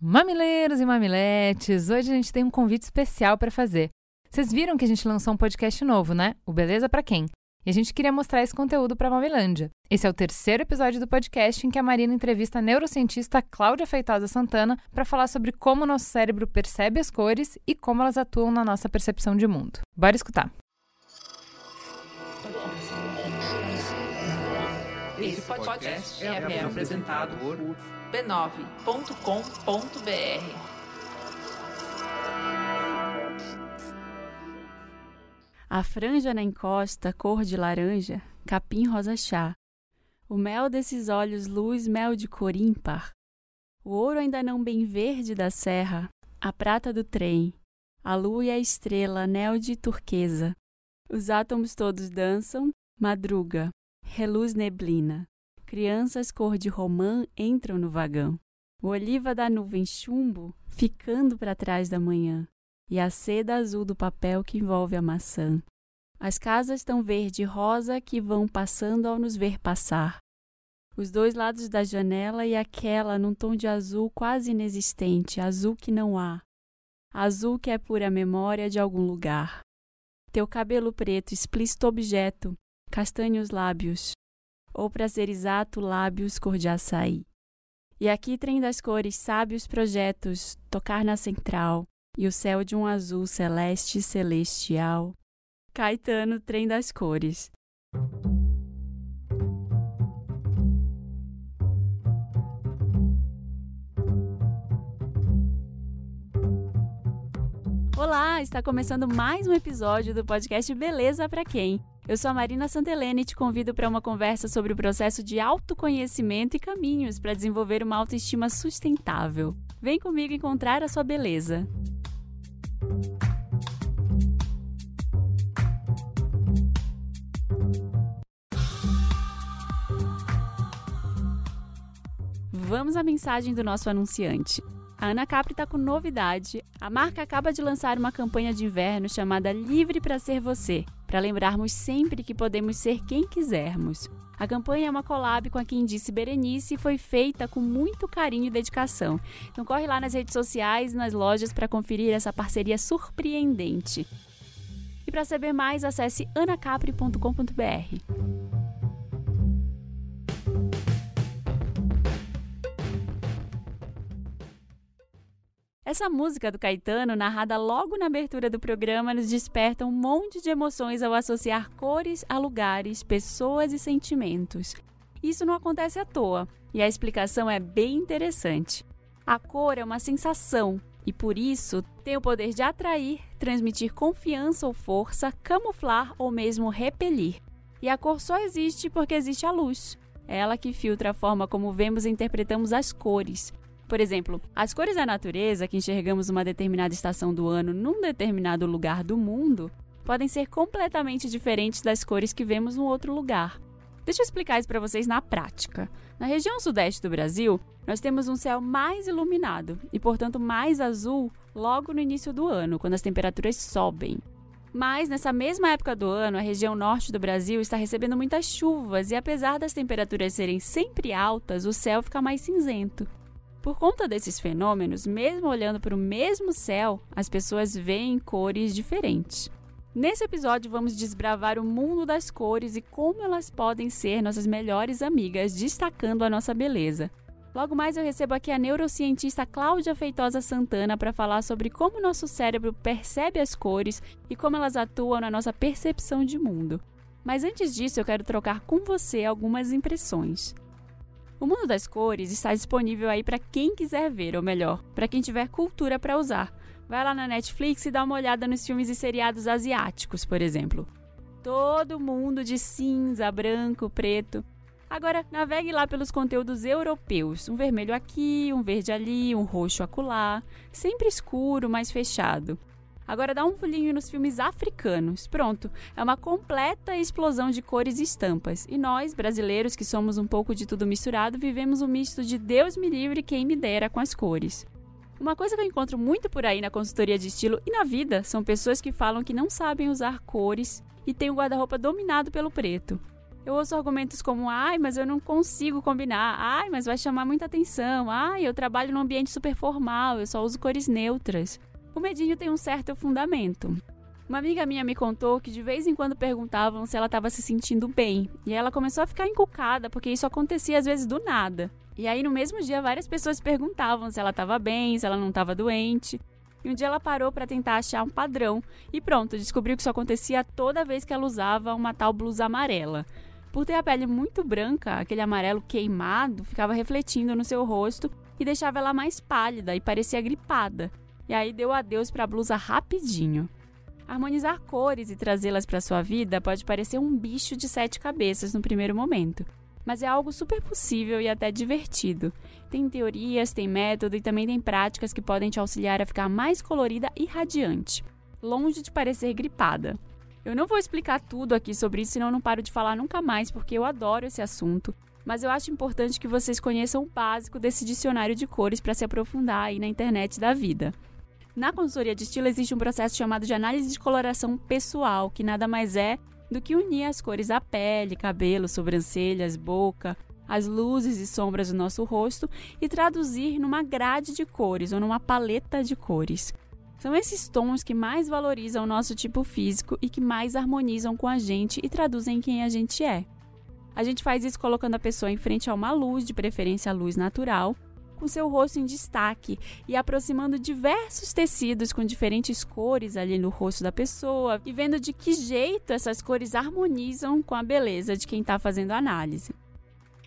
Mamileiros e mamiletes, hoje a gente tem um convite especial para fazer. Vocês viram que a gente lançou um podcast novo, né? O Beleza para quem? E a gente queria mostrar esse conteúdo para a Mamilândia. Esse é o terceiro episódio do podcast em que a Marina entrevista a neurocientista Cláudia Feitosa Santana para falar sobre como o nosso cérebro percebe as cores e como elas atuam na nossa percepção de mundo. Bora escutar. Esse podcast é, é apresentado por b9.com.br. A franja na encosta, cor de laranja, capim rosa chá. O mel desses olhos, luz, mel de cor ímpar. O ouro ainda não bem verde da serra, a prata do trem, a lua e a estrela, anel de turquesa. Os átomos todos dançam, madruga, reluz neblina. Crianças cor de romã entram no vagão. O oliva da nuvem chumbo ficando para trás da manhã. E a seda azul do papel que envolve a maçã. As casas tão verde e rosa que vão passando ao nos ver passar. Os dois lados da janela e aquela num tom de azul quase inexistente, azul que não há. Azul que é pura memória de algum lugar. Teu cabelo preto, explícito objeto, castanhos lábios, ou para ser exato, lábios cor de açaí. E aqui trem das cores, sábios projetos, tocar na central, e o céu de um azul celeste celestial. Caetano, trem das cores. Olá, está começando mais um episódio do podcast Beleza para quem? Eu sou a Marina Santelene e te convido para uma conversa sobre o processo de autoconhecimento e caminhos para desenvolver uma autoestima sustentável. Vem comigo encontrar a sua beleza. Vamos à mensagem do nosso anunciante. A Ana Capri está com novidade. A marca acaba de lançar uma campanha de inverno chamada Livre para Ser Você, para lembrarmos sempre que podemos ser quem quisermos. A campanha é uma collab com a Quem Disse Berenice e foi feita com muito carinho e dedicação. Então corre lá nas redes sociais e nas lojas para conferir essa parceria surpreendente. E para saber mais, acesse anacapri.com.br. Essa música do Caetano, narrada logo na abertura do programa, nos desperta um monte de emoções ao associar cores a lugares, pessoas e sentimentos. Isso não acontece à toa, e a explicação é bem interessante. A cor é uma sensação e, por isso, tem o poder de atrair, transmitir confiança ou força, camuflar ou mesmo repelir. E a cor só existe porque existe a luz. É ela que filtra a forma como vemos e interpretamos as cores, por exemplo, as cores da natureza que enxergamos numa determinada estação do ano num determinado lugar do mundo podem ser completamente diferentes das cores que vemos no outro lugar. Deixa eu explicar isso para vocês na prática. Na região sudeste do Brasil, nós temos um céu mais iluminado e, portanto, mais azul logo no início do ano, quando as temperaturas sobem. Mas nessa mesma época do ano, a região norte do Brasil está recebendo muitas chuvas e, apesar das temperaturas serem sempre altas, o céu fica mais cinzento. Por conta desses fenômenos, mesmo olhando para o mesmo céu, as pessoas veem cores diferentes. Nesse episódio, vamos desbravar o mundo das cores e como elas podem ser nossas melhores amigas, destacando a nossa beleza. Logo mais, eu recebo aqui a neurocientista Cláudia Feitosa Santana para falar sobre como nosso cérebro percebe as cores e como elas atuam na nossa percepção de mundo. Mas antes disso, eu quero trocar com você algumas impressões. O mundo das cores está disponível aí para quem quiser ver, ou melhor, para quem tiver cultura para usar. Vai lá na Netflix e dá uma olhada nos filmes e seriados asiáticos, por exemplo. Todo mundo de cinza, branco, preto. Agora, navegue lá pelos conteúdos europeus. Um vermelho aqui, um verde ali, um roxo acolá. Sempre escuro, mas fechado. Agora dá um pulinho nos filmes africanos. Pronto, é uma completa explosão de cores e estampas. E nós, brasileiros, que somos um pouco de tudo misturado, vivemos um misto de Deus me livre quem me dera com as cores. Uma coisa que eu encontro muito por aí na consultoria de estilo e na vida são pessoas que falam que não sabem usar cores e têm o guarda-roupa dominado pelo preto. Eu ouço argumentos como: ai, mas eu não consigo combinar, ai, mas vai chamar muita atenção, ai, eu trabalho num ambiente super formal, eu só uso cores neutras. O medinho tem um certo fundamento. Uma amiga minha me contou que de vez em quando perguntavam se ela estava se sentindo bem, e ela começou a ficar encucada porque isso acontecia às vezes do nada. E aí no mesmo dia várias pessoas perguntavam se ela estava bem, se ela não estava doente. E um dia ela parou para tentar achar um padrão e pronto, descobriu que isso acontecia toda vez que ela usava uma tal blusa amarela. Por ter a pele muito branca, aquele amarelo queimado ficava refletindo no seu rosto e deixava ela mais pálida e parecia gripada. E aí deu adeus para a blusa rapidinho. Harmonizar cores e trazê-las para sua vida pode parecer um bicho de sete cabeças no primeiro momento, mas é algo super possível e até divertido. Tem teorias, tem método e também tem práticas que podem te auxiliar a ficar mais colorida e radiante, longe de parecer gripada. Eu não vou explicar tudo aqui sobre isso, senão não paro de falar nunca mais, porque eu adoro esse assunto. Mas eu acho importante que vocês conheçam o básico desse dicionário de cores para se aprofundar aí na internet da vida. Na consultoria de estilo existe um processo chamado de análise de coloração pessoal, que nada mais é do que unir as cores da pele, cabelo, sobrancelhas, boca, as luzes e sombras do nosso rosto e traduzir numa grade de cores ou numa paleta de cores. São esses tons que mais valorizam o nosso tipo físico e que mais harmonizam com a gente e traduzem quem a gente é. A gente faz isso colocando a pessoa em frente a uma luz, de preferência a luz natural, com seu rosto em destaque e aproximando diversos tecidos com diferentes cores ali no rosto da pessoa e vendo de que jeito essas cores harmonizam com a beleza de quem está fazendo a análise.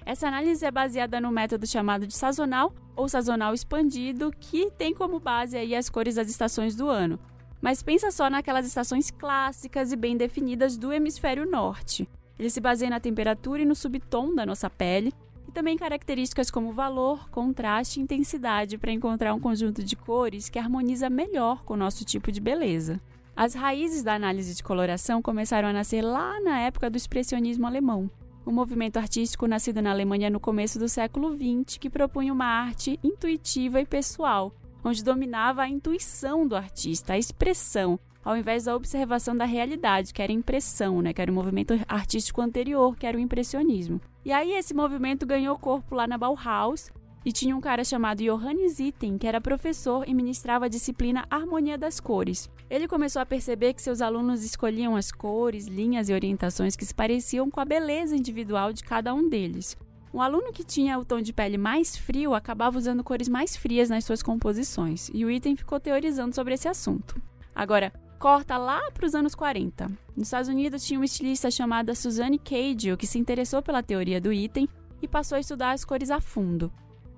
Essa análise é baseada no método chamado de sazonal ou sazonal expandido, que tem como base aí as cores das estações do ano. Mas pensa só naquelas estações clássicas e bem definidas do hemisfério norte. Ele se baseia na temperatura e no subtom da nossa pele, e também características como valor, contraste e intensidade para encontrar um conjunto de cores que harmoniza melhor com o nosso tipo de beleza. As raízes da análise de coloração começaram a nascer lá na época do expressionismo alemão, um movimento artístico nascido na Alemanha no começo do século XX que propunha uma arte intuitiva e pessoal, onde dominava a intuição do artista, a expressão, ao invés da observação da realidade, que era impressão, né, que era o movimento artístico anterior, que era o impressionismo. E aí esse movimento ganhou corpo lá na Bauhaus, e tinha um cara chamado Johannes Itten, que era professor e ministrava a disciplina Harmonia das Cores. Ele começou a perceber que seus alunos escolhiam as cores, linhas e orientações que se pareciam com a beleza individual de cada um deles. Um aluno que tinha o tom de pele mais frio acabava usando cores mais frias nas suas composições, e o Itten ficou teorizando sobre esse assunto. Agora, corta lá para os anos 40. Nos Estados Unidos tinha uma estilista chamada Suzanne Cagio que se interessou pela teoria do item e passou a estudar as cores a fundo.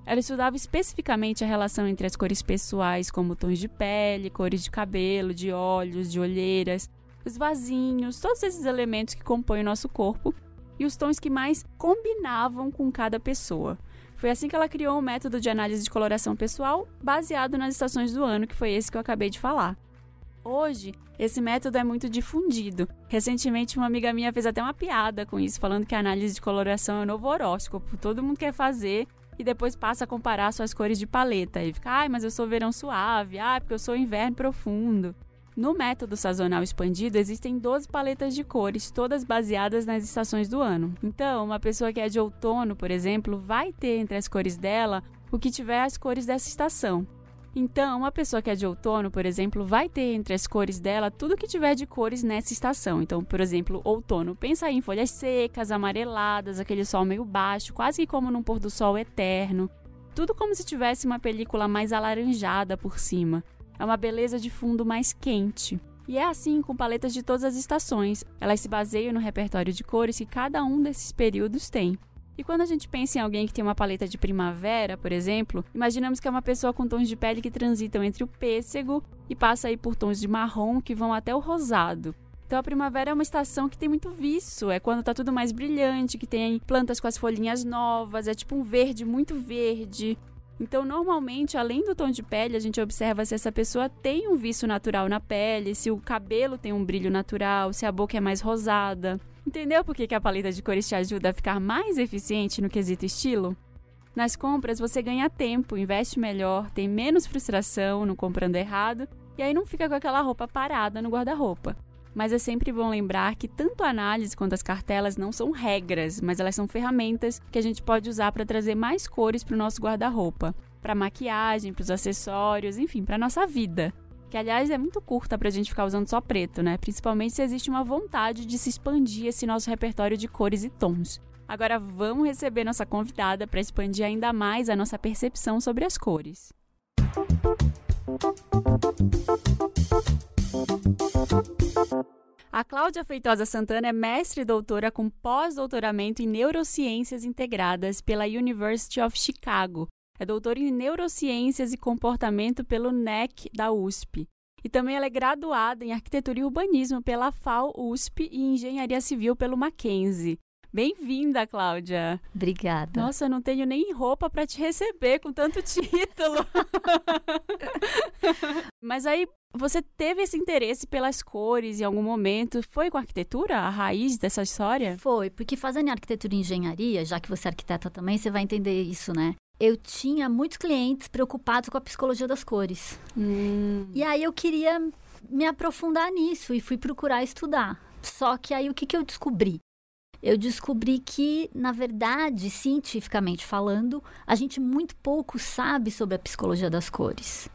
Ela estudava especificamente a relação entre as cores pessoais, como tons de pele, cores de cabelo, de olhos, de olheiras, os vasinhos, todos esses elementos que compõem o nosso corpo, e os tons que mais combinavam com cada pessoa. Foi assim que ela criou um método de análise de coloração pessoal baseado nas estações do ano, que foi esse que eu acabei de falar. Hoje, esse método é muito difundido. Recentemente, uma amiga minha fez até uma piada com isso, falando que a análise de coloração é o novo horóscopo. Todo mundo quer fazer e depois passa a comparar suas cores de paleta. E fica, ai, mas eu sou verão suave, ah, porque eu sou inverno profundo. No método sazonal expandido, existem 12 paletas de cores, todas baseadas nas estações do ano. Então, uma pessoa que é de outono, por exemplo, vai ter entre as cores dela o que tiver as cores dessa estação. Então, uma pessoa que é de outono, por exemplo, vai ter entre as cores dela tudo que tiver de cores nessa estação. Então, por exemplo, outono, pensa em folhas secas, amareladas, aquele sol meio baixo, quase que como num pôr do sol eterno. Tudo como se tivesse uma película mais alaranjada por cima. É uma beleza de fundo mais quente. E é assim com paletas de todas as estações. Elas se baseiam no repertório de cores que cada um desses períodos tem. E quando a gente pensa em alguém que tem uma paleta de primavera, por exemplo, imaginamos que é uma pessoa com tons de pele que transitam entre o pêssego e passa aí por tons de marrom que vão até o rosado. Então a primavera é uma estação que tem muito viço, é quando tá tudo mais brilhante, que tem plantas com as folhinhas novas, é tipo um verde muito verde. Então, normalmente, além do tom de pele, a gente observa se essa pessoa tem um viço natural na pele, se o cabelo tem um brilho natural, se a boca é mais rosada. Entendeu por que, a paleta de cores te ajuda a ficar mais eficiente no quesito estilo? Nas compras você ganha tempo, investe melhor, tem menos frustração no comprando errado e aí não fica com aquela roupa parada no guarda-roupa. Mas é sempre bom lembrar que tanto a análise quanto as cartelas não são regras, mas elas são ferramentas que a gente pode usar para trazer mais cores para o nosso guarda-roupa, para maquiagem, para os acessórios, enfim, para nossa vida. Que aliás é muito curta para a gente ficar usando só preto, né? Principalmente se existe uma vontade de se expandir esse nosso repertório de cores e tons. Agora vamos receber nossa convidada para expandir ainda mais a nossa percepção sobre as cores. A Cláudia Feitosa Santana é mestre e doutora com pós-doutoramento em neurociências integradas pela University of Chicago. É doutora em neurociências e comportamento pelo NEC da USP. E também ela é graduada em arquitetura e urbanismo pela FAO USP e engenharia civil pelo Mackenzie. Bem-vinda, Cláudia. Obrigada. Nossa, eu não tenho nem roupa para te receber com tanto título. Mas aí você teve esse interesse pelas cores em algum momento? Foi com a arquitetura a raiz dessa história? Foi, porque fazendo arquitetura e engenharia, já que você é arquiteta também, você vai entender isso, né? Eu tinha muitos clientes preocupados com a psicologia das cores. Hum. E aí eu queria me aprofundar nisso e fui procurar estudar. Só que aí o que, que eu descobri? eu descobri que, na verdade, cientificamente falando, a gente muito pouco sabe sobre a psicologia das cores.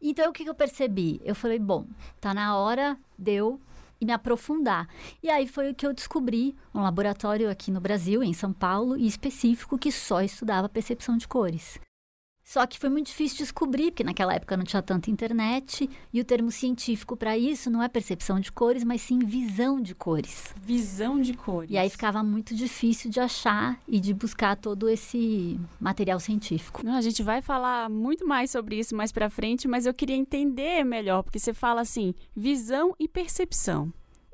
Então, o que, eu percebi? Eu falei, bom, tá na hora de eu me aprofundar. E aí foi o que eu descobri, um laboratório aqui no Brasil, em São Paulo, e específico, que só estudava percepção de cores. Só que foi muito difícil descobrir, porque naquela época não tinha tanta internet, e o termo científico para isso não é percepção de cores, mas sim visão de cores. Visão de cores. E aí ficava muito difícil de achar e de buscar todo esse material científico. Não, a gente vai falar muito mais sobre isso mais para frente, mas eu queria entender melhor, porque você fala assim, visão e percepção.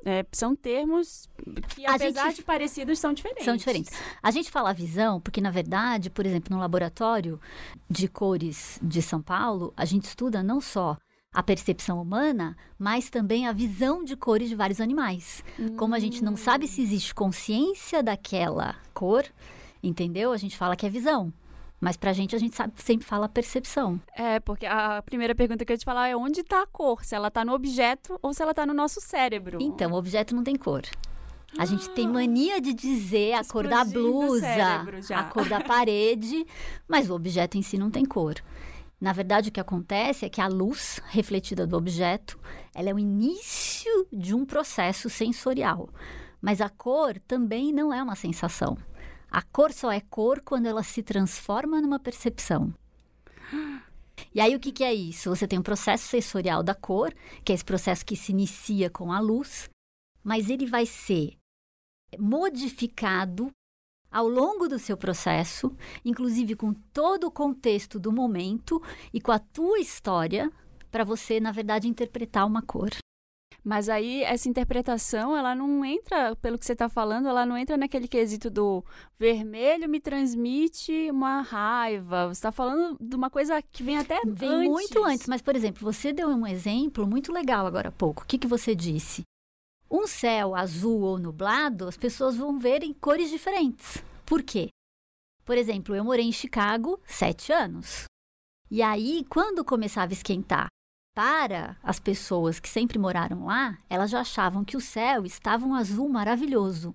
É, são termos que, a apesar gente... de parecidos, são diferentes. São diferentes. A gente fala visão porque, na verdade, por exemplo, no laboratório de cores de São Paulo, a gente estuda não só a percepção humana, mas também a visão de cores de vários animais. Hum. Como a gente não sabe se existe consciência daquela cor, entendeu? A gente fala que é visão. Mas pra gente, a gente sabe, sempre fala percepção. É, porque a primeira pergunta que eu ia te falar é onde tá a cor? Se ela tá no objeto ou se ela tá no nosso cérebro? Então, o objeto não tem cor. A ah, gente tem mania de dizer a cor da blusa, a cor da parede, mas o objeto em si não tem cor. Na verdade, o que acontece é que a luz refletida do objeto, ela é o início de um processo sensorial. Mas a cor também não é uma sensação. A cor só é cor quando ela se transforma numa percepção. E aí, o que, que é isso? Você tem um processo sensorial da cor, que é esse processo que se inicia com a luz, mas ele vai ser modificado ao longo do seu processo, inclusive com todo o contexto do momento e com a tua história, para você, na verdade, interpretar uma cor. Mas aí essa interpretação, ela não entra, pelo que você está falando, ela não entra naquele quesito do vermelho me transmite uma raiva. Você está falando de uma coisa que vem até vem antes. muito antes. Mas, por exemplo, você deu um exemplo muito legal agora há pouco. O que, que você disse? Um céu azul ou nublado, as pessoas vão ver em cores diferentes. Por quê? Por exemplo, eu morei em Chicago sete anos. E aí, quando começava a esquentar para as pessoas que sempre moraram lá, elas já achavam que o céu estava um azul maravilhoso.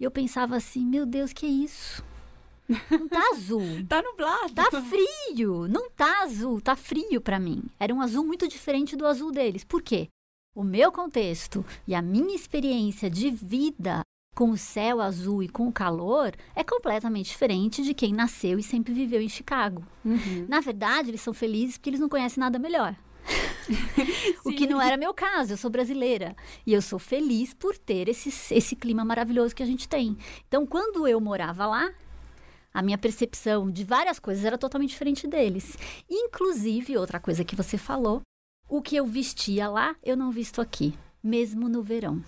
E eu pensava assim, meu Deus, que é isso? Não tá azul. tá nublado. Tá frio. Não tá azul, tá frio para mim. Era um azul muito diferente do azul deles. Por quê? O meu contexto e a minha experiência de vida com o céu azul e com o calor é completamente diferente de quem nasceu e sempre viveu em Chicago. Uhum. Na verdade, eles são felizes porque eles não conhecem nada melhor. o que não era meu caso, eu sou brasileira. E eu sou feliz por ter esse, esse clima maravilhoso que a gente tem. Então, quando eu morava lá, a minha percepção de várias coisas era totalmente diferente deles. Inclusive, outra coisa que você falou, o que eu vestia lá, eu não visto aqui, mesmo no verão.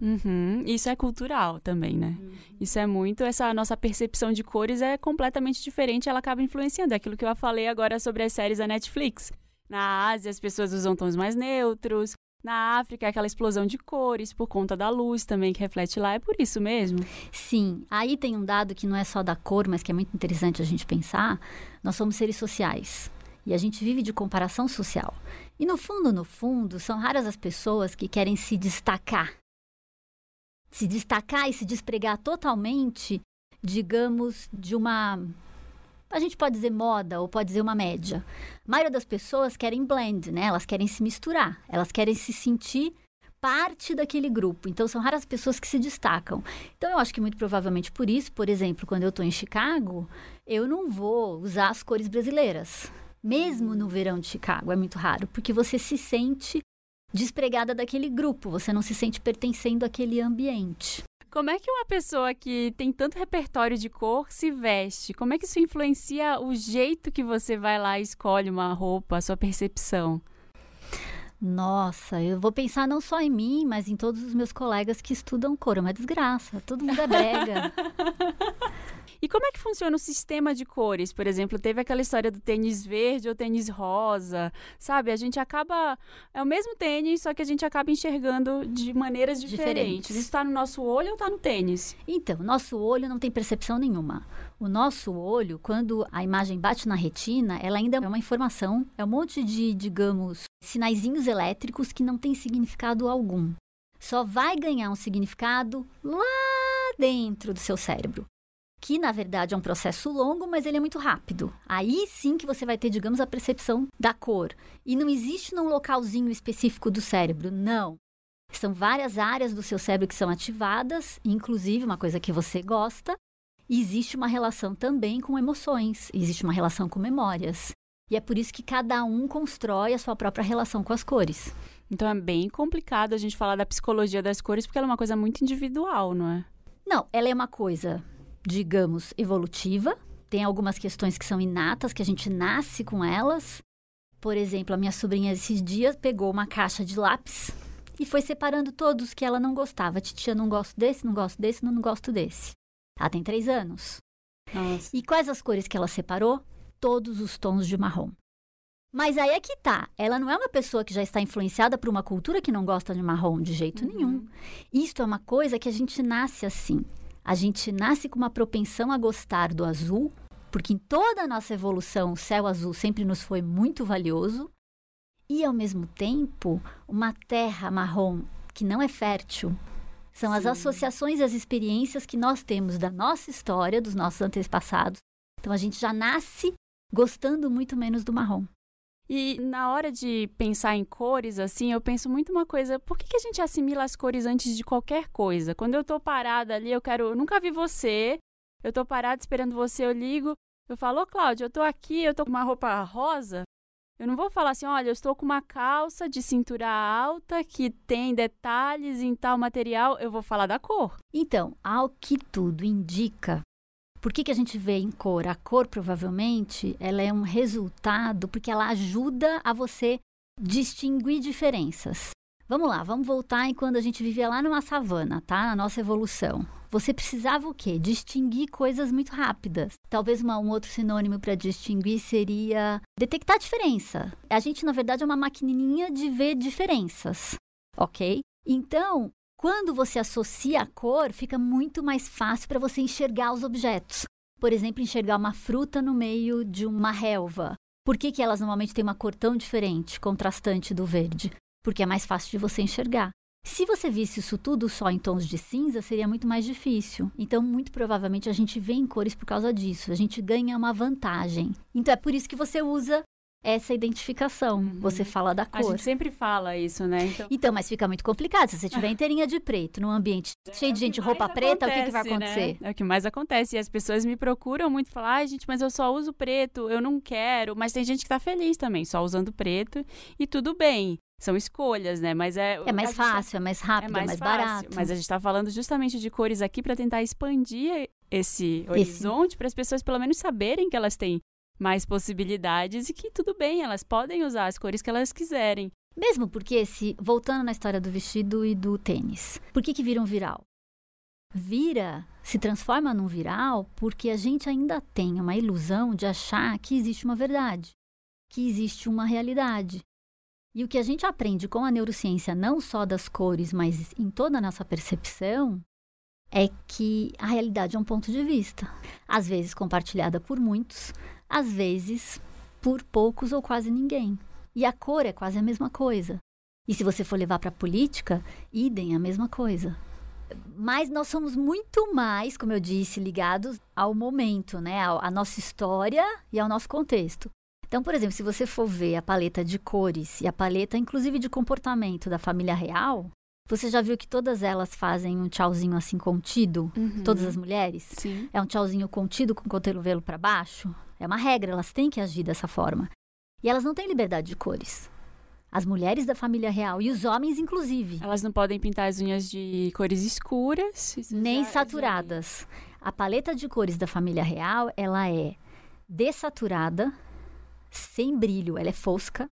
Uhum. Isso é cultural também, né? Uhum. Isso é muito. Essa nossa percepção de cores é completamente diferente. Ela acaba influenciando. É aquilo que eu falei agora sobre as séries da Netflix. Na Ásia, as pessoas usam tons mais neutros. Na África, é aquela explosão de cores por conta da luz também que reflete lá. É por isso mesmo? Sim. Aí tem um dado que não é só da cor, mas que é muito interessante a gente pensar. Nós somos seres sociais. E a gente vive de comparação social. E no fundo, no fundo, são raras as pessoas que querem se destacar. Se destacar e se despregar totalmente, digamos, de uma. A gente pode dizer moda ou pode dizer uma média. A maioria das pessoas querem blend, né? Elas querem se misturar, elas querem se sentir parte daquele grupo. Então, são raras pessoas que se destacam. Então, eu acho que muito provavelmente por isso, por exemplo, quando eu estou em Chicago, eu não vou usar as cores brasileiras. Mesmo no verão de Chicago, é muito raro, porque você se sente despregada daquele grupo, você não se sente pertencendo àquele ambiente. Como é que uma pessoa que tem tanto repertório de cor se veste? Como é que isso influencia o jeito que você vai lá e escolhe uma roupa, a sua percepção? Nossa, eu vou pensar não só em mim, mas em todos os meus colegas que estudam cor. É uma desgraça. Todo mundo é brega. E como é que funciona o sistema de cores? Por exemplo, teve aquela história do tênis verde ou tênis rosa, sabe? A gente acaba. É o mesmo tênis, só que a gente acaba enxergando de maneiras diferentes. diferentes. Isso está no nosso olho ou está no tênis? Então, nosso olho não tem percepção nenhuma. O nosso olho, quando a imagem bate na retina, ela ainda é uma informação, é um monte de, digamos, sinaizinhos elétricos que não tem significado algum. Só vai ganhar um significado lá dentro do seu cérebro que na verdade é um processo longo, mas ele é muito rápido. Aí sim que você vai ter, digamos, a percepção da cor. E não existe num localzinho específico do cérebro, não. São várias áreas do seu cérebro que são ativadas, inclusive uma coisa que você gosta. E existe uma relação também com emoções, existe uma relação com memórias. E é por isso que cada um constrói a sua própria relação com as cores. Então é bem complicado a gente falar da psicologia das cores, porque ela é uma coisa muito individual, não é? Não, ela é uma coisa digamos, evolutiva. Tem algumas questões que são inatas, que a gente nasce com elas. Por exemplo, a minha sobrinha esses dias pegou uma caixa de lápis e foi separando todos que ela não gostava. Titia, não gosto desse, não gosto desse, não, não gosto desse. Ela tem três anos. Nossa. E quais as cores que ela separou? Todos os tons de marrom. Mas aí é que tá. Ela não é uma pessoa que já está influenciada por uma cultura que não gosta de marrom de jeito uhum. nenhum. Isto é uma coisa que a gente nasce assim. A gente nasce com uma propensão a gostar do azul, porque em toda a nossa evolução o céu azul sempre nos foi muito valioso, e ao mesmo tempo, uma terra marrom que não é fértil. São Sim. as associações e as experiências que nós temos da nossa história, dos nossos antepassados. Então a gente já nasce gostando muito menos do marrom. E na hora de pensar em cores, assim, eu penso muito uma coisa: por que, que a gente assimila as cores antes de qualquer coisa? Quando eu tô parada ali, eu quero. Eu nunca vi você, eu tô parada esperando você, eu ligo, eu falo: Ô Cláudia, eu tô aqui, eu tô com uma roupa rosa. Eu não vou falar assim: olha, eu estou com uma calça de cintura alta que tem detalhes em tal material. Eu vou falar da cor. Então, ao que tudo indica, por que, que a gente vê em cor? A cor, provavelmente, ela é um resultado porque ela ajuda a você distinguir diferenças. Vamos lá, vamos voltar em quando a gente vivia lá numa savana, tá? Na nossa evolução. Você precisava o quê? Distinguir coisas muito rápidas. Talvez uma, um outro sinônimo para distinguir seria detectar diferença. A gente, na verdade, é uma maquininha de ver diferenças, ok? Então, quando você associa a cor, fica muito mais fácil para você enxergar os objetos. Por exemplo, enxergar uma fruta no meio de uma relva. Por que, que elas normalmente têm uma cor tão diferente, contrastante do verde? Porque é mais fácil de você enxergar. Se você visse isso tudo só em tons de cinza, seria muito mais difícil. Então, muito provavelmente, a gente vê em cores por causa disso. A gente ganha uma vantagem. Então, é por isso que você usa essa identificação. Uhum. Você fala da cor. A gente sempre fala isso, né? Então, então mas fica muito complicado. Se você tiver inteirinha de preto, num ambiente é, cheio de gente roupa preta, acontece, o que, que vai né? acontecer? Né? É o que mais acontece. E as pessoas me procuram muito falar, ai, gente, mas eu só uso preto, eu não quero. Mas tem gente que tá feliz também, só usando preto. E tudo bem. São escolhas, né? Mas é. É mais fácil, é mais rápido, é mais, é mais barato. Mas a gente está falando justamente de cores aqui para tentar expandir esse horizonte para as pessoas pelo menos saberem que elas têm mais possibilidades e que tudo bem, elas podem usar as cores que elas quiserem. Mesmo porque, se voltando na história do vestido e do tênis, por que, que vira um viral? Vira, se transforma num viral porque a gente ainda tem uma ilusão de achar que existe uma verdade, que existe uma realidade. E o que a gente aprende com a neurociência, não só das cores, mas em toda a nossa percepção, é que a realidade é um ponto de vista, às vezes compartilhada por muitos, às vezes por poucos ou quase ninguém. E a cor é quase a mesma coisa. E se você for levar para a política, idem a mesma coisa. Mas nós somos muito mais, como eu disse, ligados ao momento, né? À nossa história e ao nosso contexto. Então, por exemplo, se você for ver a paleta de cores e a paleta, inclusive, de comportamento da família real, você já viu que todas elas fazem um tchauzinho assim contido? Uhum. Todas as mulheres? Sim. É um tchauzinho contido com o cotovelo para baixo? É uma regra, elas têm que agir dessa forma. E elas não têm liberdade de cores. As mulheres da família real e os homens, inclusive. Elas não podem pintar as unhas de cores escuras. nem já- saturadas. A paleta de cores da família real, ela é dessaturada, sem brilho, ela é fosca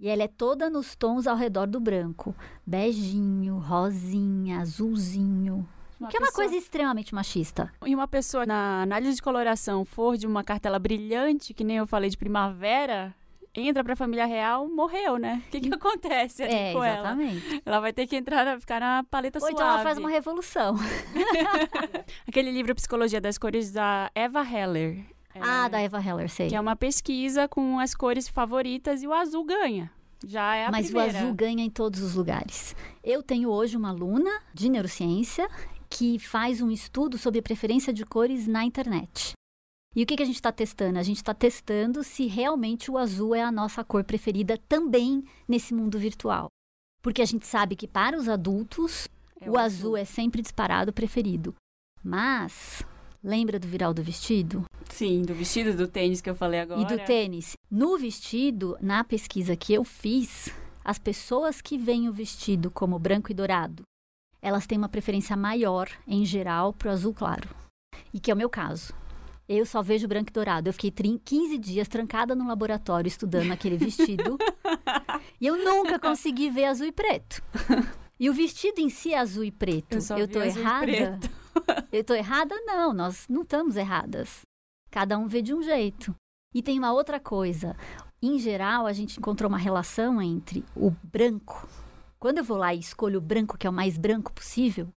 e ela é toda nos tons ao redor do branco, beijinho, rosinha, azulzinho, Uma que é uma pessoa- coisa extremamente machista. E uma pessoa na análise de coloração for de uma cartela brilhante, que nem eu falei de primavera, entra pra família real, morreu, né? O que, que acontece É, com ela? exatamente. Ela vai ter que entrar, na- ficar na paleta Ou suave. então ela faz uma revolução. Aquele livro Psicologia das Cores da Eva Heller. É, Ah, da Eva Heller, sei. Que é uma pesquisa com as cores favoritas e o azul ganha. Já é a Mas primeira. o azul ganha em todos os lugares. Eu tenho hoje uma aluna de neurociência que faz um estudo sobre a preferência de cores na internet. E o que, que a gente está testando? A gente está testando se realmente o azul é a nossa cor preferida também nesse mundo virtual. Porque a gente sabe que para os adultos, É o azul é sempre disparado preferido. Mas, lembra do viral do vestido? Sim, do vestido do tênis que eu falei agora. E do tênis. No vestido, na pesquisa que eu fiz, as pessoas que veem o vestido como branco e dourado, elas têm uma preferência maior, em geral, para o azul claro. E que é o meu caso. Eu só vejo branco e dourado. Eu fiquei trin- 15 dias trancada no laboratório estudando aquele vestido. e eu nunca consegui ver azul e preto. E o vestido em si é azul e preto. Eu só vi tô errada? Eu tô errada? Não, nós não estamos erradas. Cada um vê de um jeito. E tem uma outra coisa. Em geral, a gente encontrou uma relação entre o branco. Quando eu vou lá e escolho o branco, que é o mais branco possível,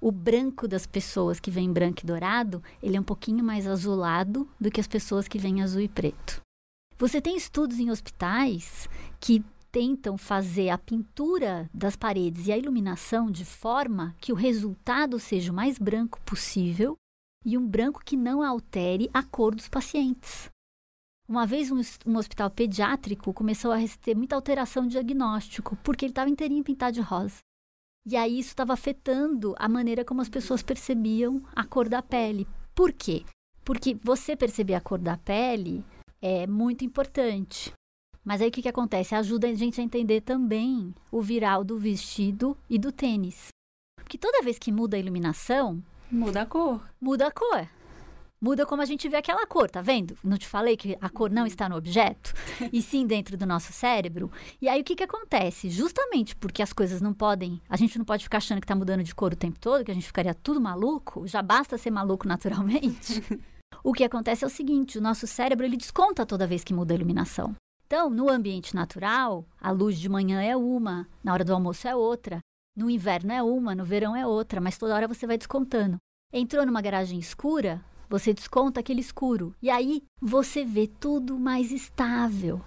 o branco das pessoas que vêm branco e dourado, ele é um pouquinho mais azulado do que as pessoas que vêm azul e preto. Você tem estudos em hospitais que tentam fazer a pintura das paredes e a iluminação de forma que o resultado seja o mais branco possível e um branco que não altere a cor dos pacientes. Uma vez um, um hospital pediátrico começou a ter muita alteração diagnóstico porque ele estava inteirinho pintado de rosa. E aí isso estava afetando a maneira como as pessoas percebiam a cor da pele. Por quê? Porque você perceber a cor da pele é muito importante. Mas aí o que, que acontece? Ajuda a gente a entender também o viral do vestido e do tênis. Porque toda vez que muda a iluminação, Muda a cor. muda a cor. Muda como a gente vê aquela cor, tá vendo? Não te falei que a cor não está no objeto, e sim dentro do nosso cérebro? E aí o que, que acontece? Justamente porque as coisas não podem, a gente não pode ficar achando que tá mudando de cor o tempo todo, que a gente ficaria tudo maluco, já basta ser maluco naturalmente. o que acontece é o seguinte, o nosso cérebro ele desconta toda vez que muda a iluminação. Então, no ambiente natural, a luz de manhã é uma, na hora do almoço é outra, no inverno é uma, no verão é outra, mas toda hora você vai descontando. Entrou numa garagem escura, você desconta aquele escuro. E aí você vê tudo mais estável.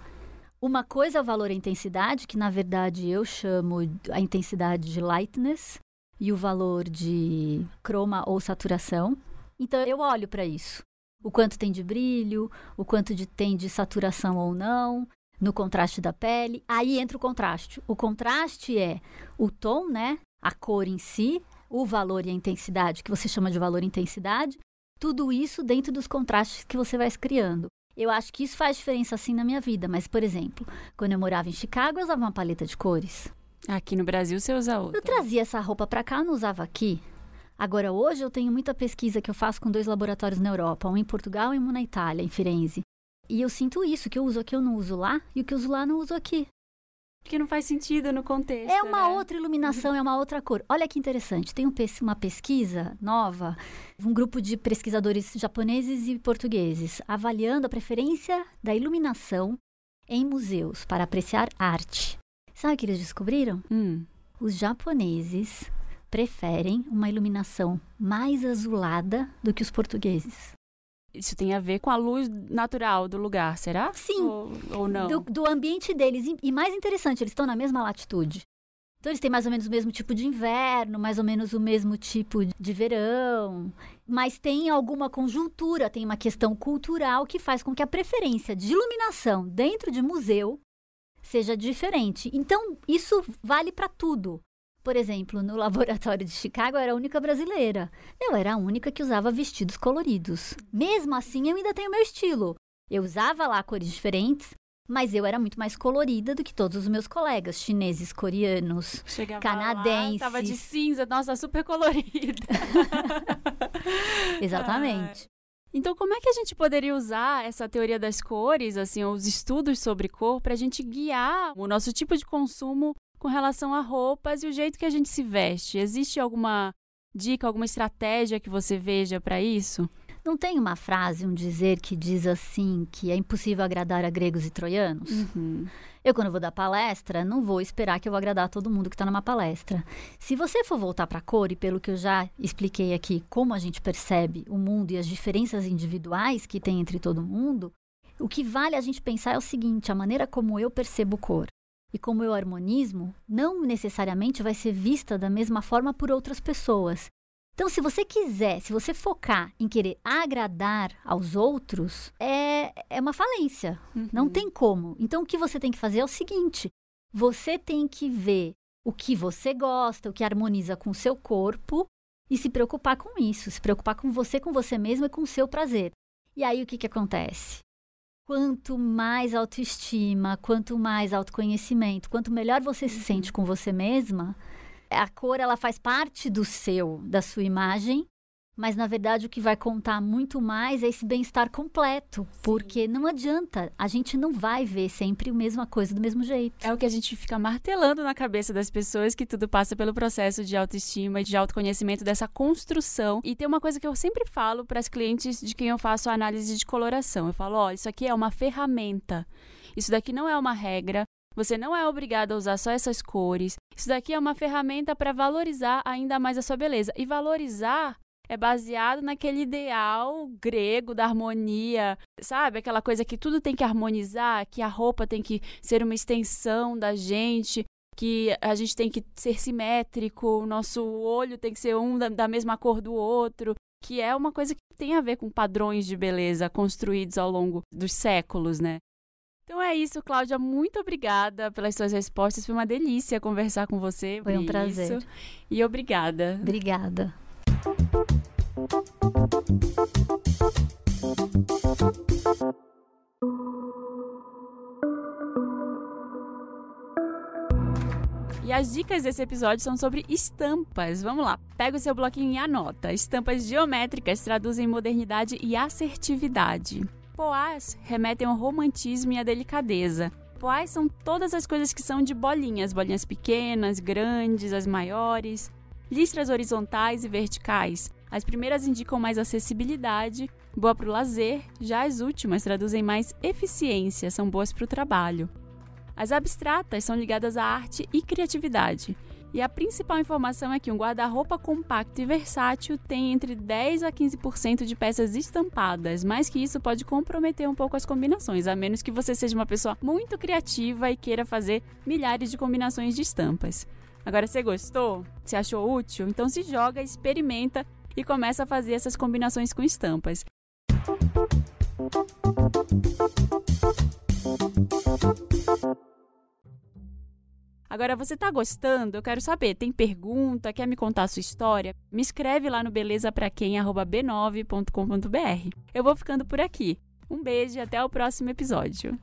Uma coisa é o valor e intensidade, que na verdade eu chamo a intensidade de lightness, e o valor de croma ou saturação. Então eu olho para isso. O quanto tem de brilho, o quanto de, tem de saturação ou não, no contraste da pele. Aí entra o contraste. O contraste é o tom, né? A cor em si, o valor e a intensidade, que você chama de valor e intensidade, tudo isso dentro dos contrastes que você vai criando. Eu acho que isso faz diferença assim na minha vida, mas, por exemplo, quando eu morava em Chicago, eu usava uma paleta de cores. Aqui no Brasil você usa outra. Eu trazia essa roupa para cá, eu não usava aqui. Agora, hoje eu tenho muita pesquisa que eu faço com dois laboratórios na Europa, um em Portugal e um na Itália, em Firenze. E eu sinto isso, que eu uso aqui eu não uso lá, e o que eu uso lá não uso aqui. Porque não faz sentido no contexto. É uma né? outra iluminação, é uma outra cor. Olha que interessante, tem um uma pesquisa nova, um grupo de pesquisadores japoneses e portugueses avaliando a preferência da iluminação em museus para apreciar arte. Sabe o que eles descobriram? Hum. Os japoneses preferem uma iluminação mais azulada do que os portugueses. Isso tem a ver com a luz natural do lugar, será? Sim. Ou, ou não? Do, do ambiente deles. E- E mais interessante, eles estão na mesma latitude. Então, eles têm mais ou menos o mesmo tipo de inverno, mais ou menos o mesmo tipo de verão. Mas tem alguma conjuntura, tem uma questão cultural que faz com que a preferência de iluminação dentro de museu seja diferente. Então, isso vale para tudo. Por exemplo, no laboratório de Chicago, eu era a única brasileira. Eu era a única que usava vestidos coloridos. Mesmo assim, eu ainda tenho meu estilo. Eu usava lá cores diferentes, mas eu era muito mais colorida do que todos os meus colegas chineses, coreanos. Chegava canadenses. Lá, tava de cinza, nossa, super colorida. Exatamente. Então, como é que a gente poderia usar essa teoria das cores, assim, os estudos sobre cor, para a gente guiar o nosso tipo de consumo com relação a roupas e o jeito que a gente se veste? Existe alguma dica, alguma estratégia que você veja para isso? Não tem uma frase, um dizer que diz assim que é impossível agradar a gregos e troianos? Uhum. Eu, quando vou dar palestra, não vou esperar que eu vou agradar todo mundo que está numa palestra. Se você for voltar para a cor, e pelo que eu já expliquei aqui, como a gente percebe o mundo e as diferenças individuais que tem entre todo mundo, o que vale a gente pensar é o seguinte: a maneira como eu percebo cor e como eu harmonismo não necessariamente vai ser vista da mesma forma por outras pessoas. Então, se você quiser, se você focar em querer agradar aos outros, é, é uma falência. Não tem como. Então, o que você tem que fazer é o seguinte: você tem que ver o que você gosta, o que harmoniza com o seu corpo e se preocupar com isso, se preocupar com você, com você mesmo e com o seu prazer. E aí, o que, que acontece? Quanto mais autoestima, quanto mais autoconhecimento, quanto melhor você se sente com você mesma, a cor ela faz parte do seu, da sua imagem, mas na verdade o que vai contar muito mais é esse bem-estar completo, porque não adianta, a gente não vai ver sempre a mesma coisa do mesmo jeito. É o que a gente fica martelando na cabeça das pessoas que tudo passa pelo processo de autoestima e de autoconhecimento dessa construção. E tem uma coisa que eu sempre falo para as clientes de quem eu faço a análise de coloração. Eu falo, ó, isso aqui é uma ferramenta. Isso daqui não é uma regra. Você não é obrigado a usar só essas cores. Isso daqui é uma ferramenta para valorizar ainda mais a sua beleza. E valorizar é baseado naquele ideal grego da harmonia, sabe? Aquela coisa que tudo tem que harmonizar, que a roupa tem que ser uma extensão da gente, que a gente tem que ser simétrico, o nosso olho tem que ser um da, da mesma cor do outro, que é uma coisa que tem a ver com padrões de beleza construídos ao longo dos séculos, né? Então é isso, Cláudia. Muito obrigada pelas suas respostas. Foi uma delícia conversar com você. Foi um prazer. isso. E obrigada. Obrigada. E as dicas desse episódio são sobre estampas. Vamos lá, pega o seu bloquinho e anota. Estampas geométricas traduzem modernidade e assertividade. Poás remetem ao romantismo e à delicadeza. Poás são todas as coisas que são de bolinhas, bolinhas pequenas, grandes, as maiores. Listras horizontais e verticais. As primeiras indicam mais acessibilidade, boa para o lazer, já as últimas traduzem mais eficiência, são boas para o trabalho. As abstratas são ligadas à arte e criatividade. E a principal informação é que um guarda-roupa compacto e versátil tem entre 10 a 15% de peças estampadas, mais que isso pode comprometer um pouco as combinações, a menos que você seja uma pessoa muito criativa e queira fazer milhares de combinações de estampas. Agora, você gostou? Você achou útil? Então se joga, experimenta e começa a fazer essas combinações com estampas. Agora, você tá gostando? Eu quero saber. Tem pergunta? Quer me contar a sua história? Me escreve lá no belezapraquem.b9.com.br. Eu vou ficando por aqui. Um beijo e até o próximo episódio.